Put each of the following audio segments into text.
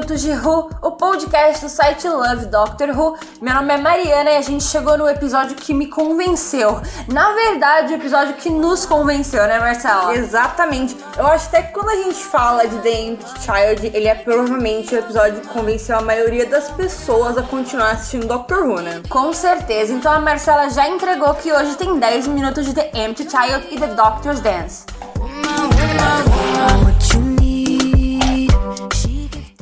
10 Minutos de Who, o podcast do site Love Doctor Who. Meu nome é Mariana e a gente chegou no episódio que me convenceu. Na verdade, o episódio que nos convenceu, né, Marcela? Exatamente. Eu acho até que quando a gente fala de The Empty Child, ele é provavelmente o episódio que convenceu a maioria das pessoas a continuar assistindo Doctor Who, né? Com certeza. Então a Marcela já entregou que hoje tem 10 minutos de The Empty Child e The Doctor's Dance.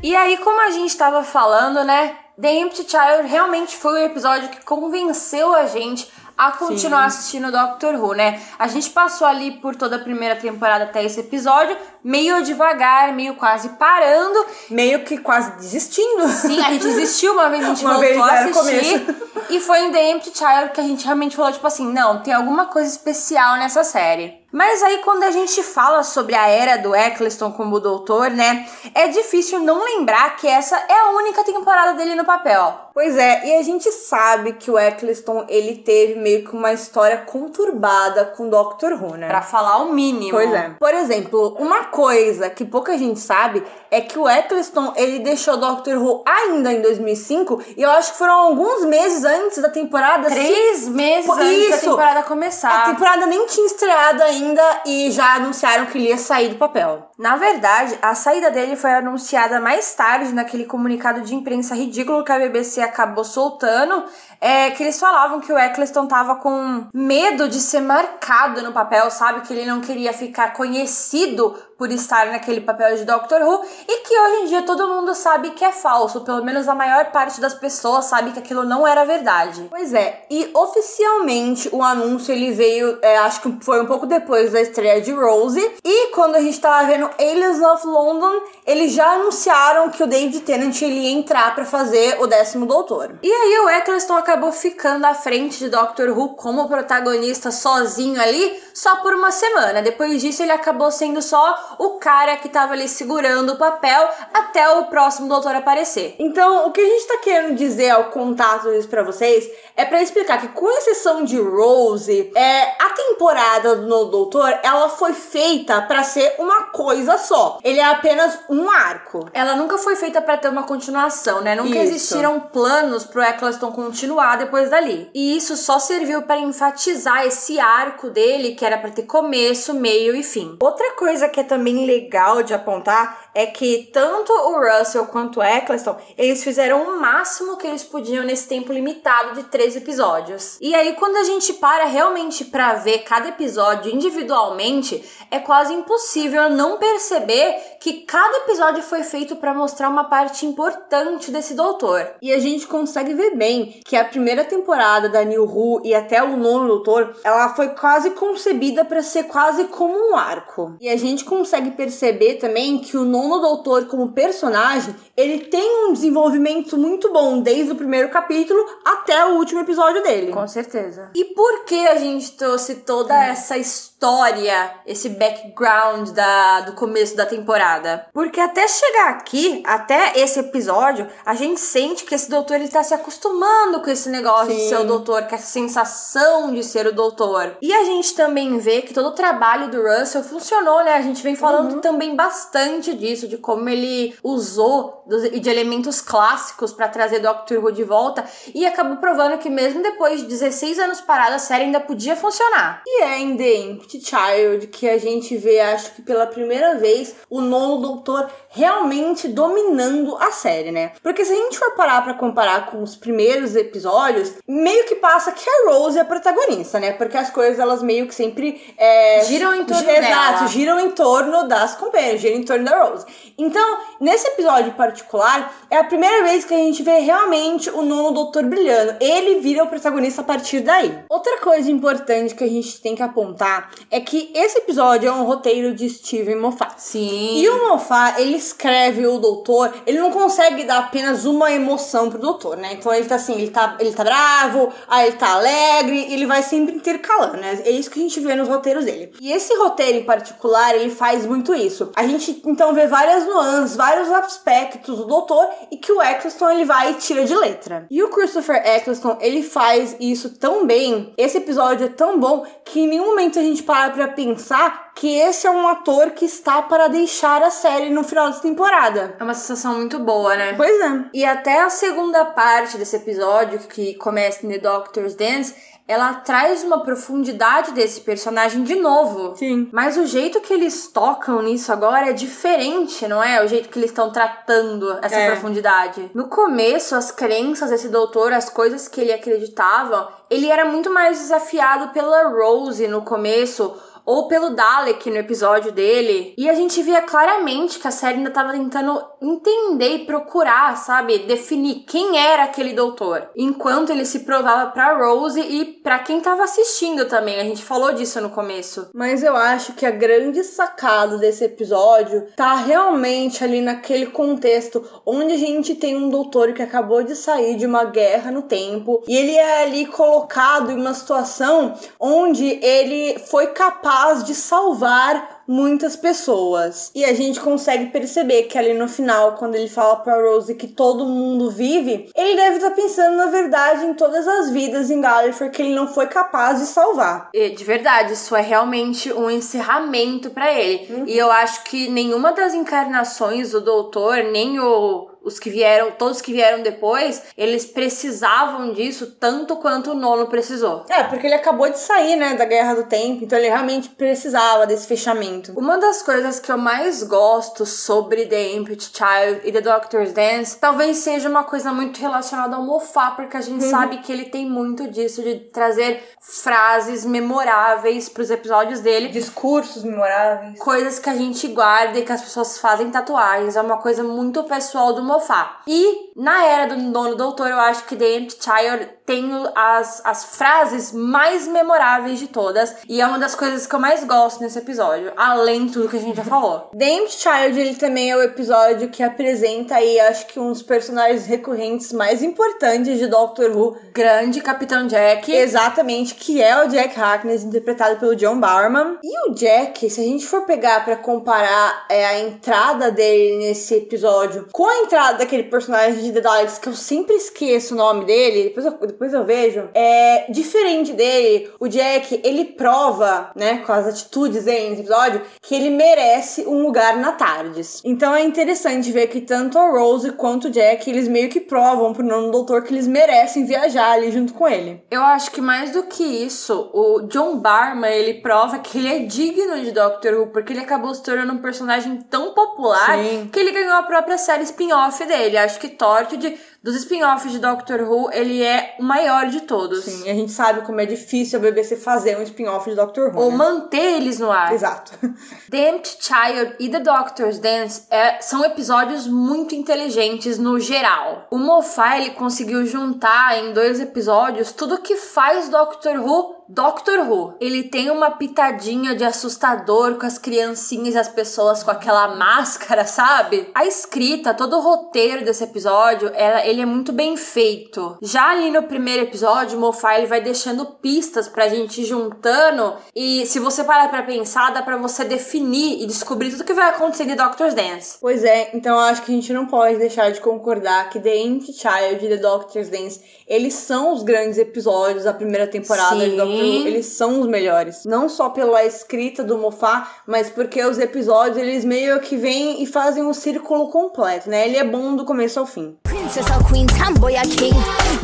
E aí, como a gente estava falando, né? The Empty Child realmente foi o episódio que convenceu a gente a continuar Sim. assistindo Doctor Who, né? A gente passou ali por toda a primeira temporada até esse episódio, meio devagar, meio quase parando. Meio que quase desistindo. Sim, a gente desistiu uma vez, a gente uma voltou a assistir. E foi em The Empty Child que a gente realmente falou, tipo assim, não, tem alguma coisa especial nessa série. Mas aí quando a gente fala sobre a era do Eccleston como doutor, né, é difícil não lembrar que essa é a única temporada dele no papel. Pois é, e a gente sabe que o Eccleston, ele teve meio que uma história conturbada com Doctor Who, né? Pra falar o mínimo. Pois é. Por exemplo, uma coisa que pouca gente sabe é que o Eccleston, ele deixou Doctor Who ainda em 2005, e eu acho que foram alguns meses antes da temporada. Três se... meses Isso. antes da temporada começar. A temporada nem tinha estreado ainda e já anunciaram que ele ia sair do papel. Na verdade, a saída dele foi anunciada mais tarde naquele comunicado de imprensa ridículo que a BBC acabou soltando, é que eles falavam que o Eccleston tava com medo de ser marcado no papel, sabe? Que ele não queria ficar conhecido por estar naquele papel de Doctor Who e que hoje em dia todo mundo sabe que é falso, pelo menos a maior parte das pessoas sabe que aquilo não era verdade. Pois é, e oficialmente o anúncio ele veio, é, acho que foi um pouco depois da estreia de Rose, e quando a gente tava vendo Aliens of London, eles já anunciaram que o David Tennant ele ia entrar para fazer o décimo Doutor. E aí o Eccleston acabou ficando à frente de Doctor Who como protagonista sozinho ali, só por uma semana. Depois disso ele acabou sendo só o cara que tava ali segurando o papel até o próximo doutor aparecer. Então, o que a gente tá querendo dizer ao contato isso para vocês é para explicar que, com exceção de Rose, é, a temporada do No Doutor ela foi feita para ser uma coisa só. Ele é apenas um arco. Ela nunca foi feita para ter uma continuação, né? Nunca isso. existiram planos pro Eccleston continuar depois dali. E isso só serviu para enfatizar esse arco dele, que era para ter começo, meio e fim. Outra coisa que é também legal de apontar é que tanto o Russell quanto o Eccleston, eles fizeram o máximo que eles podiam nesse tempo limitado de três episódios. E aí, quando a gente para realmente para ver cada episódio individualmente, é quase impossível não perceber que cada episódio foi feito para mostrar uma parte importante desse doutor. E a gente consegue ver bem que a primeira temporada da New Who e até o nono doutor, ela foi quase concebida para ser quase como um arco. E a gente consegue perceber também que o nono doutor como personagem, ele tem um desenvolvimento muito bom desde o primeiro capítulo até o último episódio dele. Com certeza. E por que a gente trouxe toda essa história, esse background da, do começo da temporada? Porque até chegar aqui, até esse episódio, a gente sente que esse doutor ele tá se acostumando com esse negócio Sim. de ser o doutor, com essa sensação de ser o doutor. E a gente também vê que todo o trabalho do Russell funcionou, né? A gente vem falando uhum. também bastante disso, de como ele usou de elementos clássicos para trazer Doctor Who de volta e acabou provando que mesmo depois de 16 anos parada, a série ainda podia funcionar. E é em The Empty Child que a gente vê, acho que pela primeira vez, o nono doutor realmente dominando a série, né? Porque se a gente for parar para comparar com os primeiros episódios, meio que passa que a Rose é a protagonista, né? Porque as coisas elas meio que sempre é, giram em torno exato, dela. giram em torno das companheiras, giram em torno da Rose. Então, nesse episódio particular, é a primeira vez que a gente vê realmente o nono doutor brilhando. Ele vira o protagonista a partir daí. Outra coisa importante que a gente tem que apontar é que esse episódio é um roteiro de Steven Moffat. Sim. E o Moffat, ele escreve o doutor, ele não consegue dar apenas uma emoção pro doutor, né? Então ele tá assim, ele tá, ele tá bravo, aí ele tá alegre, ele vai sempre intercalando, né? É isso que a gente vê nos roteiros dele. E esse roteiro em particular, ele faz muito isso. A gente então vê várias nuances, vários aspectos do doutor e que o Eccleston ele vai e tira de letra. E o Christopher Eccleston, ele faz isso tão bem, esse episódio é tão bom que em nenhum momento a gente para pra pensar que esse é um ator que está para deixar a série no final dessa temporada. É uma sensação muito boa, né? Pois é. E até a segunda parte desse episódio, que começa em The Doctor's Dance, ela traz uma profundidade desse personagem de novo. Sim. Mas o jeito que eles tocam nisso agora é diferente, não é? O jeito que eles estão tratando essa É. profundidade. No começo, as crenças desse doutor, as coisas que ele acreditava, ele era muito mais desafiado pela Rose no começo. Ou pelo Dalek no episódio dele. E a gente via claramente que a série ainda tava tentando entender e procurar, sabe? Definir quem era aquele doutor. Enquanto ele se provava pra Rose e pra quem tava assistindo também. A gente falou disso no começo. Mas eu acho que a grande sacada desse episódio tá realmente ali naquele contexto onde a gente tem um doutor que acabou de sair de uma guerra no tempo e ele é ali colocado em uma situação onde ele foi capaz de salvar muitas pessoas. E a gente consegue perceber que ali no final, quando ele fala pra Rose que todo mundo vive, ele deve estar pensando na verdade em todas as vidas em Gallifrey que ele não foi capaz de salvar. E, de verdade, isso é realmente um encerramento pra ele. E eu acho que nenhuma das encarnações do doutor, nem o os que vieram, todos que vieram depois, eles precisavam disso tanto quanto o nono precisou. É, porque ele acabou de sair, né, da Guerra do Tempo, então ele realmente precisava desse fechamento. Uma das coisas que eu mais gosto sobre The Empty Child e The Doctor's Dance talvez seja uma coisa muito relacionada ao Mofá, porque a gente sabe que ele tem muito disso de trazer frases memoráveis pros episódios dele. Discursos memoráveis. Coisas que a gente guarda e que as pessoas fazem tatuagens. É uma coisa muito pessoal do Mofá. E na era do nono doutor, eu acho que The Empty Child tem as, as frases mais memoráveis de todas. E é uma das coisas que eu mais gosto nesse episódio. Além de tudo que a gente já falou. The Empty Child, ele também é o episódio que apresenta aí, acho que um dos personagens recorrentes mais importantes de Doctor Who. Grande Capitão Jack. Exatamente, que é o Jack Harkness, interpretado pelo John Barman. E o Jack, se a gente for pegar pra comparar é, a entrada dele nesse episódio com a entrada daquele personagem de The Daleks, que eu sempre esqueço o nome dele, depois eu, depois eu vejo, é diferente dele. O Jack, ele prova, né, com as atitudes dele nesse episódio, que ele merece um lugar na Tardes. Então é interessante ver que tanto a Rose quanto o Jack, eles meio que provam pro nono doutor que eles merecem viajar ali junto com ele. Eu acho que mais do que isso, o John Barman, ele prova que ele é digno de Doctor Who, porque ele acabou se tornando um personagem tão popular Sim. que ele ganhou a própria série spin-off dele. Acho que Torchwood, dos spin-offs de Doctor Who, ele é o maior de todos. Sim, a gente sabe como é difícil a BBC fazer um spin-off de Doctor Who. Ou né? manter eles no ar. Exato. Empty Child e The Doctor's Dance é- são episódios muito inteligentes no geral. O Moffat ele conseguiu juntar em dois episódios tudo que faz Doctor Who Doctor Who. Ele tem uma pitadinha de assustador com as criancinhas e as pessoas com aquela máscara, sabe? A escrita, todo o roteiro desse episódio, ela- ele é muito bem feito. Já ali no primeiro episódio, o Moffat ele vai deixando pistas pra gente ir juntando e se você parar pra pensar, dá pra você definir e descobrir tudo que vai acontecer em Doctor's Dance. Pois é, então eu acho que a gente não pode deixar de concordar que The Empty Child e The Doctor's Dance, eles são os grandes episódios da primeira temporada Sim. de Doctor Who. Eles são os melhores. Não só pela escrita do Moffat, mas porque os episódios, eles meio que vêm e fazem um círculo completo, né? Ele é bom do começo ao fim. Princess or queen, or king.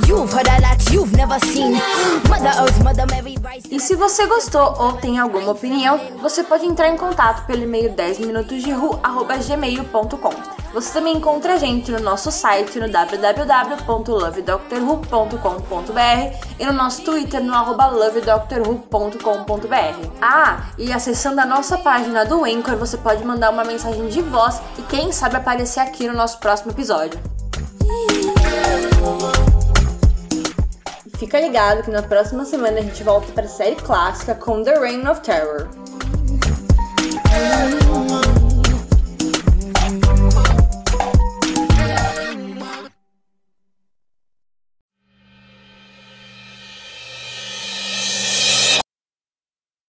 You've heard a lot you've never seen. Mother Earth, Mother Mary, Rice. E se você gostou ou tem alguma opinião, você pode entrar em contato pelo e-mail 10minutosderu@gmail.com. Você também encontra a gente no nosso site no www.lovedoctorwho.com.br e no nosso Twitter no arroba lovedoctorwho.com.br. Ah, e acessando a nossa página do Anchor, você pode mandar uma mensagem de voz e quem sabe aparecer aqui no nosso próximo episódio. Fica ligado que na próxima semana a gente volta para a série clássica com The Reign of Terror.